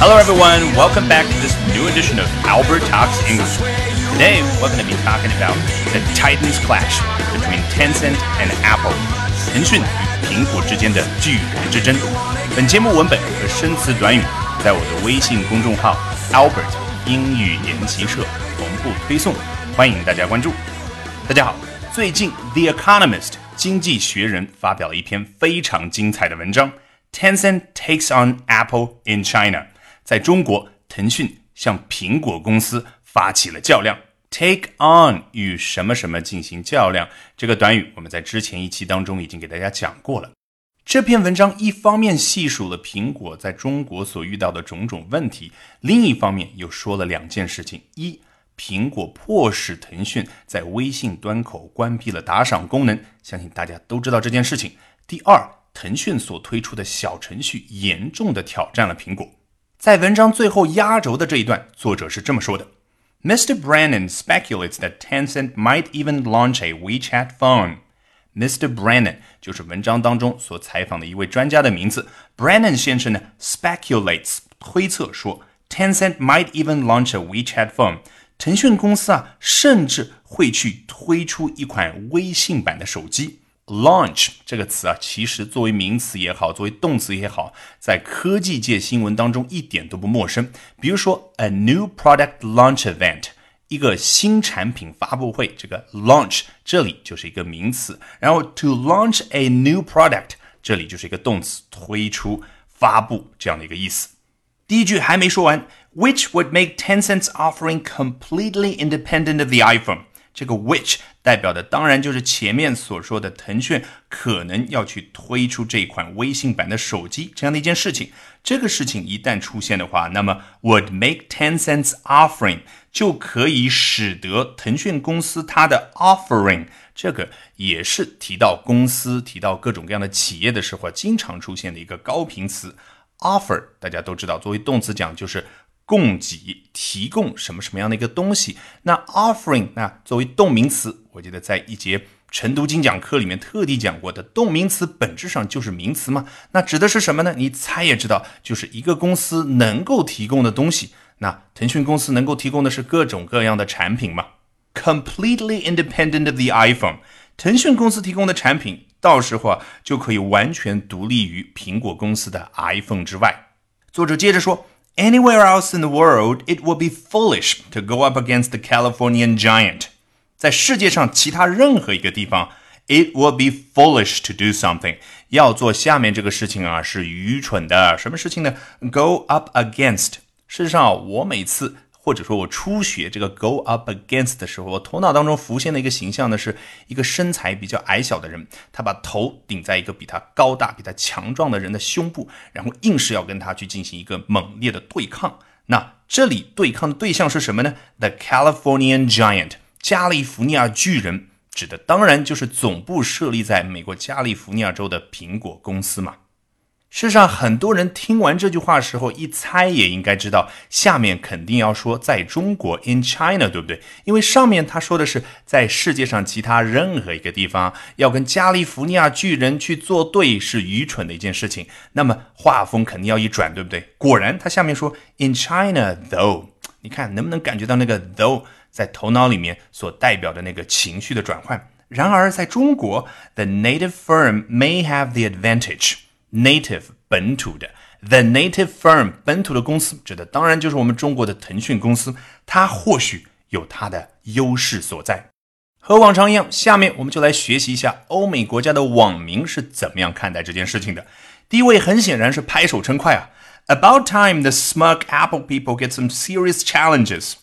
Hello, everyone. Welcome back to this new edition of Albert Talks English. Today, we're going to be talking about the Titans clash between Tencent and Apple. 腾讯与苹果之间的巨人之争。本节目文本和生词短语在我的微信公众号 Albert 英语研习社同步推送，欢迎大家关注。大家好，最近 The Economist 经济学人发表了一篇非常精彩的文章。 Tencent takes on Apple in China，在中国，腾讯向苹果公司发起了较量。Take on 与什么什么进行较量，这个短语我们在之前一期当中已经给大家讲过了。这篇文章一方面细数了苹果在中国所遇到的种种问题，另一方面又说了两件事情：一，苹果迫使腾讯在微信端口关闭了打赏功能，相信大家都知道这件事情；第二，腾讯所推出的小程序严重的挑战了苹果。在文章最后压轴的这一段，作者是这么说的。Mr. Brennan speculates that Tencent might even launch a WeChat phone. Mr. Brennan 就是文章当中所采访的一位专家的名字。Brennan 先生呢，speculates 推测说，Tencent might even launch a WeChat phone。腾讯公司啊，甚至会去推出一款微信版的手机。Launch 这个词啊，其实作为名词也好，作为动词也好，在科技界新闻当中一点都不陌生。比如说，a new product launch event，一个新产品发布会，这个 launch 这里就是一个名词。然后，to launch a new product，这里就是一个动词，推出、发布这样的一个意思。第一句还没说完，which would make Tencent's offering completely independent of the iPhone。这个 which 代表的当然就是前面所说的腾讯可能要去推出这款微信版的手机这样的一件事情。这个事情一旦出现的话，那么 would make Tencent's offering 就可以使得腾讯公司它的 offering 这个也是提到公司提到各种各样的企业的时候经常出现的一个高频词。offer 大家都知道，作为动词讲就是。供给、提供什么什么样的一个东西？那 offering 那作为动名词，我记得在一节晨读精讲课里面特地讲过的，动名词本质上就是名词嘛。那指的是什么呢？你猜也知道，就是一个公司能够提供的东西。那腾讯公司能够提供的是各种各样的产品嘛？Completely independent of the iPhone，腾讯公司提供的产品，到时候啊就可以完全独立于苹果公司的 iPhone 之外。作者接着说。Anywhere else in the world, it would be foolish to go up against the Californian giant. 在世界上其他任何一个地方，it would be foolish to do something. 要做下面这个事情啊，是愚蠢的。什么事情呢？Go up against. 事实上，我每次 或者说我初学这个 go up against 的时候，我头脑当中浮现的一个形象呢，是一个身材比较矮小的人，他把头顶在一个比他高大、比他强壮的人的胸部，然后硬是要跟他去进行一个猛烈的对抗。那这里对抗的对象是什么呢？The Californian Giant，加利福尼亚巨人，指的当然就是总部设立在美国加利福尼亚州的苹果公司嘛。事实上，很多人听完这句话的时候，一猜也应该知道，下面肯定要说在中国 in China，对不对？因为上面他说的是在世界上其他任何一个地方要跟加利福尼亚巨人去作对是愚蠢的一件事情。那么画风肯定要一转，对不对？果然，他下面说 in China though，你看能不能感觉到那个 though 在头脑里面所代表的那个情绪的转换？然而，在中国，the native firm may have the advantage。Native 本土的，the native firm 本土的公司指的当然就是我们中国的腾讯公司，它或许有它的优势所在。和往常一样，下面我们就来学习一下欧美国家的网民是怎么样看待这件事情的。第一位很显然是拍手称快啊，About time the smug Apple people get some serious challenges。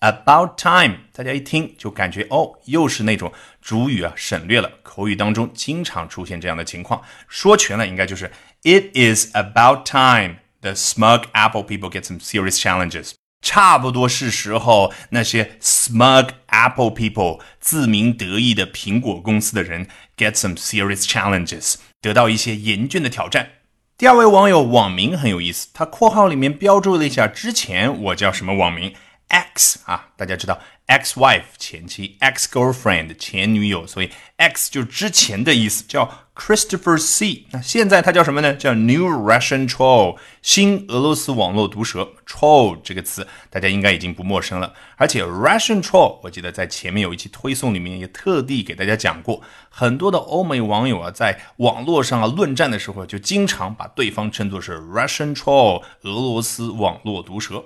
About time，大家一听就感觉哦，又是那种主语啊省略了，口语当中经常出现这样的情况。说全了应该就是 It is about time the smug Apple people get some serious challenges。差不多是时候，那些 smug Apple people 自鸣得意的苹果公司的人 get some serious challenges，得到一些严峻的挑战。第二位网友网名很有意思，他括号里面标注了一下之前我叫什么网名。X 啊，大家知道 ex-wife 前妻，ex-girlfriend 前女友，所以 ex 就是之前的意思，叫 Christopher C。那现在他叫什么呢？叫 New Russian Troll，新俄罗斯网络毒蛇。Troll 这个词大家应该已经不陌生了，而且 Russian Troll，我记得在前面有一期推送里面也特地给大家讲过，很多的欧美网友啊，在网络上啊论战的时候，就经常把对方称作是 Russian Troll，俄罗斯网络毒蛇。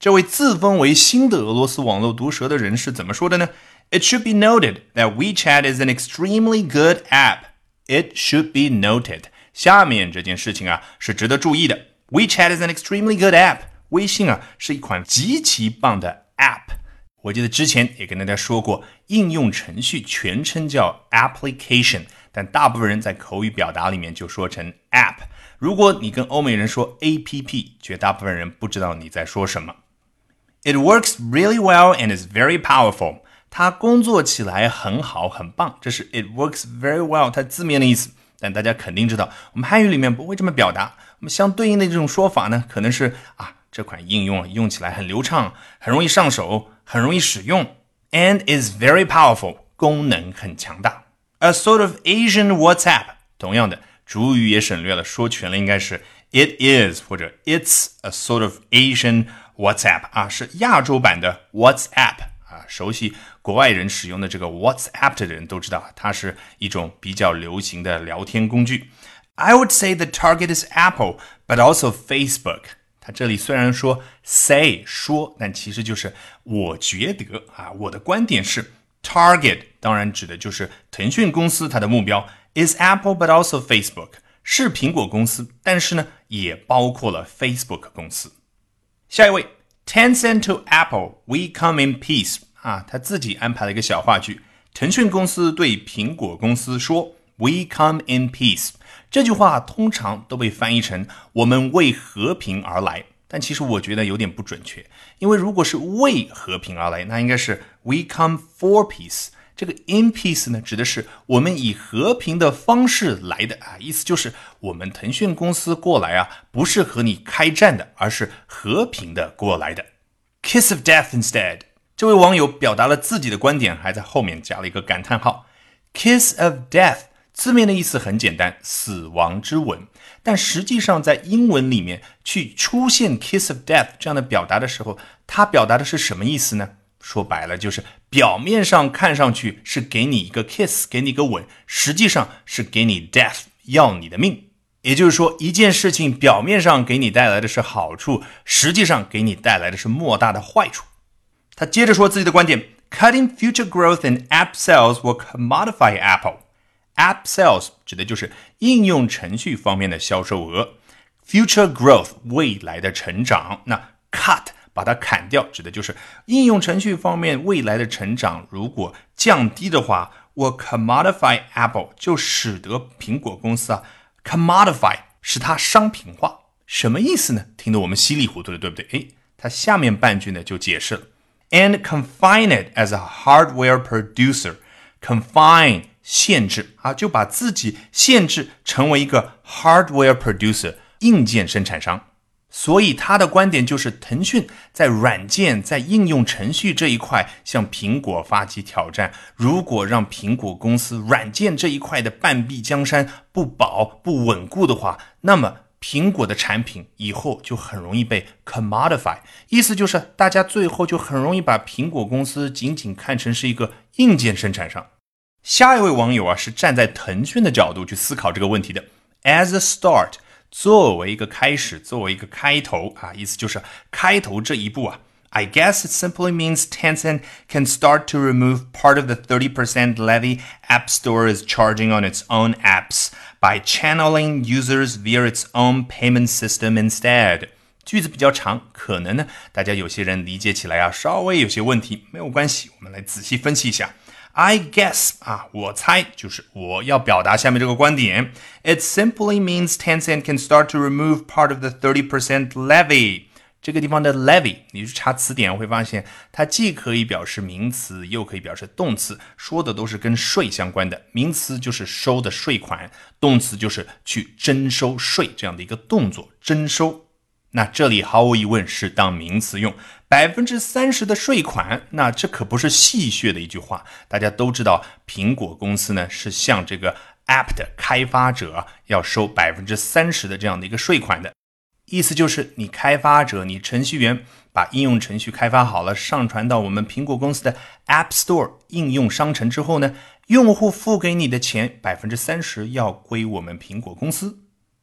这位自封为新的俄罗斯网络毒蛇的人是怎么说的呢？It should be noted that WeChat is an extremely good app. It should be noted，下面这件事情啊是值得注意的。WeChat is an extremely good app。微信啊是一款极其棒的 app。我记得之前也跟大家说过，应用程序全称叫 application，但大部分人在口语表达里面就说成 app。如果你跟欧美人说 app，绝大部分人不知道你在说什么。It works really well and is very powerful. 它工作起来很好，很棒。这是 it works very well 它字面的意思。但大家肯定知道，我们汉语里面不会这么表达。我们相对应的这种说法呢，可能是啊，这款应用用起来很流畅，很容易上手，很容易使用，and is very powerful 功能很强大。A sort of Asian WhatsApp。同样的，主语也省略了，说全了应该是 it is 或者 it's a sort of Asian。 WhatsApp 啊，是亚洲版的 WhatsApp 啊。熟悉国外人使用的这个 WhatsApp 的人都知道，它是一种比较流行的聊天工具。I would say the target is Apple, but also Facebook。它这里虽然说 say 说，但其实就是我觉得啊，我的观点是 target 当然指的就是腾讯公司，它的目标 is Apple, but also Facebook 是苹果公司，但是呢，也包括了 Facebook 公司。下一位，Tencent to Apple，we come in peace 啊，他自己安排了一个小话剧。腾讯公司对苹果公司说：“We come in peace。”这句话通常都被翻译成“我们为和平而来”，但其实我觉得有点不准确，因为如果是为和平而来，那应该是 “We come for peace”。这个 in peace 呢，指的是我们以和平的方式来的啊，意思就是我们腾讯公司过来啊，不是和你开战的，而是和平的过来的。Kiss of death instead，这位网友表达了自己的观点，还在后面加了一个感叹号。Kiss of death 字面的意思很简单，死亡之吻，但实际上在英文里面去出现 kiss of death 这样的表达的时候，它表达的是什么意思呢？说白了就是表面上看上去是给你一个 kiss，给你一个吻，实际上是给你 death，要你的命。也就是说，一件事情表面上给你带来的是好处，实际上给你带来的是莫大的坏处。他接着说自己的观点：Cutting future growth in app sales will commodify Apple. App sales 指的就是应用程序方面的销售额，future growth 未来的成长。那 cut 把它砍掉，指的就是应用程序方面未来的成长。如果降低的话，我 commodify Apple 就使得苹果公司啊 commodify 使它商品化，什么意思呢？听得我们稀里糊涂的，对不对？诶，它下面半句呢就解释了，and confine it as a hardware producer，confine 限制啊，就把自己限制成为一个 hardware producer 硬件生产商。所以他的观点就是，腾讯在软件、在应用程序这一块向苹果发起挑战。如果让苹果公司软件这一块的半壁江山不保、不稳固的话，那么苹果的产品以后就很容易被 commodify。意思就是，大家最后就很容易把苹果公司仅仅看成是一个硬件生产商。下一位网友啊，是站在腾讯的角度去思考这个问题的。As a start。作为一个开始，作为一个开头啊，意思就是开头这一步啊。I guess it simply means Tencent can start to remove part of the 30% levy App Store is charging on its own apps by channeling users via its own payment system instead. 句子比较长，可能呢，大家有些人理解起来啊，稍微有些问题，没有关系，我们来仔细分析一下。 I guess 啊，我猜就是我要表达下面这个观点。It simply means Tencent can start to remove part of the thirty percent levy。这个地方的 levy，你去查词典会发现，它既可以表示名词，又可以表示动词，说的都是跟税相关的。名词就是收的税款，动词就是去征收税这样的一个动作，征收。那这里毫无疑问是当名词用，百分之三十的税款，那这可不是戏谑的一句话。大家都知道，苹果公司呢是向这个 App 的开发者要收百分之三十的这样的一个税款的。意思就是，你开发者、你程序员把应用程序开发好了，上传到我们苹果公司的 App Store 应用商城之后呢，用户付给你的钱百分之三十要归我们苹果公司。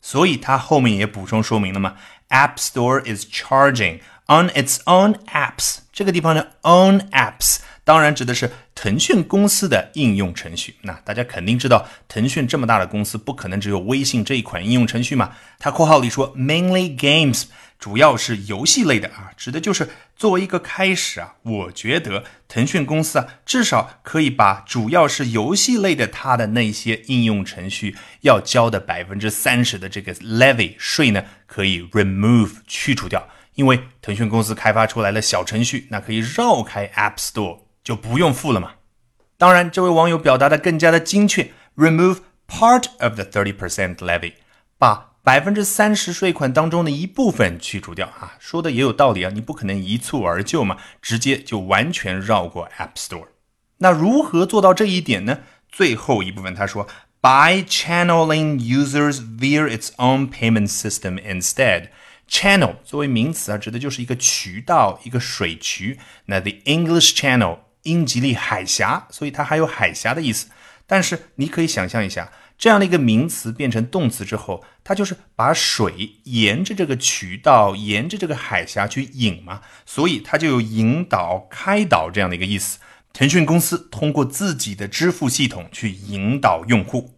所以它后面也补充说明了嘛，App Store is charging on its own apps。这个地方的，own apps 当然指的是腾讯公司的应用程序。那大家肯定知道，腾讯这么大的公司，不可能只有微信这一款应用程序嘛。它括号里说，mainly games。主要是游戏类的啊，指的就是作为一个开始啊，我觉得腾讯公司啊，至少可以把主要是游戏类的它的那些应用程序要交的百分之三十的这个 levy 税呢，可以 remove 去除掉，因为腾讯公司开发出来的小程序，那可以绕开 App Store 就不用付了嘛。当然，这位网友表达的更加的精确，remove part of the thirty percent levy，把。百分之三十税款当中的一部分去除掉啊，说的也有道理啊，你不可能一蹴而就嘛，直接就完全绕过 App Store。那如何做到这一点呢？最后一部分他说，by channeling users via its own payment system instead。Channel 作为名词啊，指的就是一个渠道，一个水渠。那 the English Channel 英吉利海峡，所以它还有海峡的意思。但是你可以想象一下。这样的一个名词变成动词之后，它就是把水沿着这个渠道、沿着这个海峡去引嘛，所以它就有引导、开导这样的一个意思。腾讯公司通过自己的支付系统去引导用户。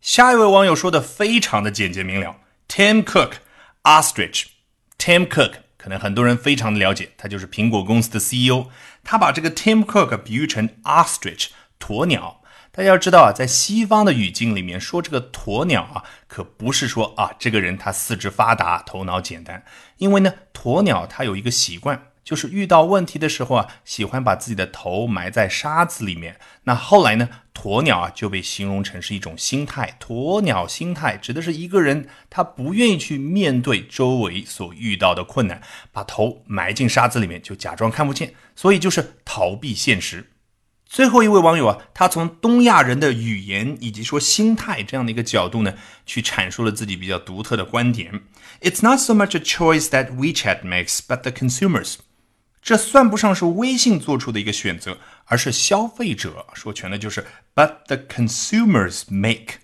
下一位网友说的非常的简洁明了：Tim Cook，Ostrich，Tim Cook，可能很多人非常的了解，他就是苹果公司的 CEO。他把这个 Tim Cook 比喻成 Ostrich，鸵鸟。大家要知道啊，在西方的语境里面说这个鸵鸟啊，可不是说啊这个人他四肢发达，头脑简单。因为呢，鸵鸟它有一个习惯，就是遇到问题的时候啊，喜欢把自己的头埋在沙子里面。那后来呢，鸵鸟啊就被形容成是一种心态。鸵鸟心态指的是一个人他不愿意去面对周围所遇到的困难，把头埋进沙子里面，就假装看不见，所以就是逃避现实。最后一位网友啊，他从东亚人的语言以及说心态这样的一个角度呢，去阐述了自己比较独特的观点。It's not so much a choice that WeChat makes, but the consumers。这算不上是微信做出的一个选择，而是消费者说全的就是 But the consumers make。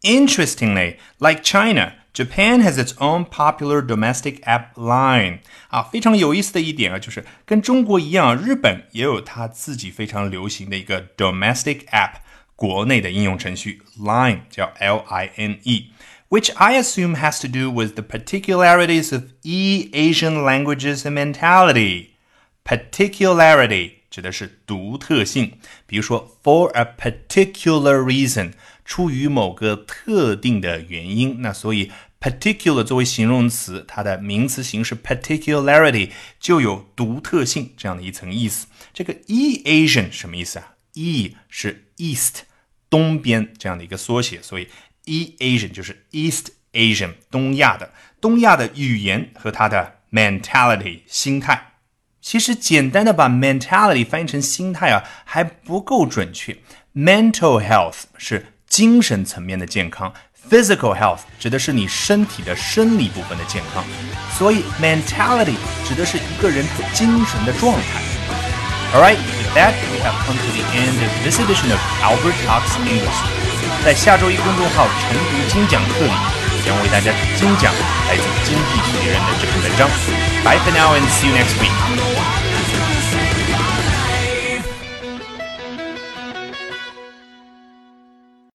Interestingly, like China. Japan has its own popular domestic app line 啊，非常有意思的一点啊，就是跟中国一样，日本也有它自己非常流行的一个 domestic app，国内的应用程序 Line 叫 L I N E，which I assume has to do with the particularities of E Asian languages and mentality. Particularity 指的是独特性，比如说 for a particular reason。 出于某个特定的原因，那所以 particular 作为形容词，它的名词形式 particularity 就有独特性这样的一层意思。这个 E Asian 什么意思啊？E 是 East 东边这样的一个缩写，所以 E Asian 就是 East Asian 东亚的东亚的语言和它的 mentality 心态。其实简单的把 mentality 翻译成心态啊还不够准确，mental health 是。精神层面的健康，physical health 指的是你身体的生理部分的健康，所以 mentality 指的是一个人精神的状态。Alright, with that we have come to the end of this edition of Albert Talks English。在下周一公众号晨读精讲课里，将为大家精讲来自《经济学人》的这篇文章。Bye for now and see you next week.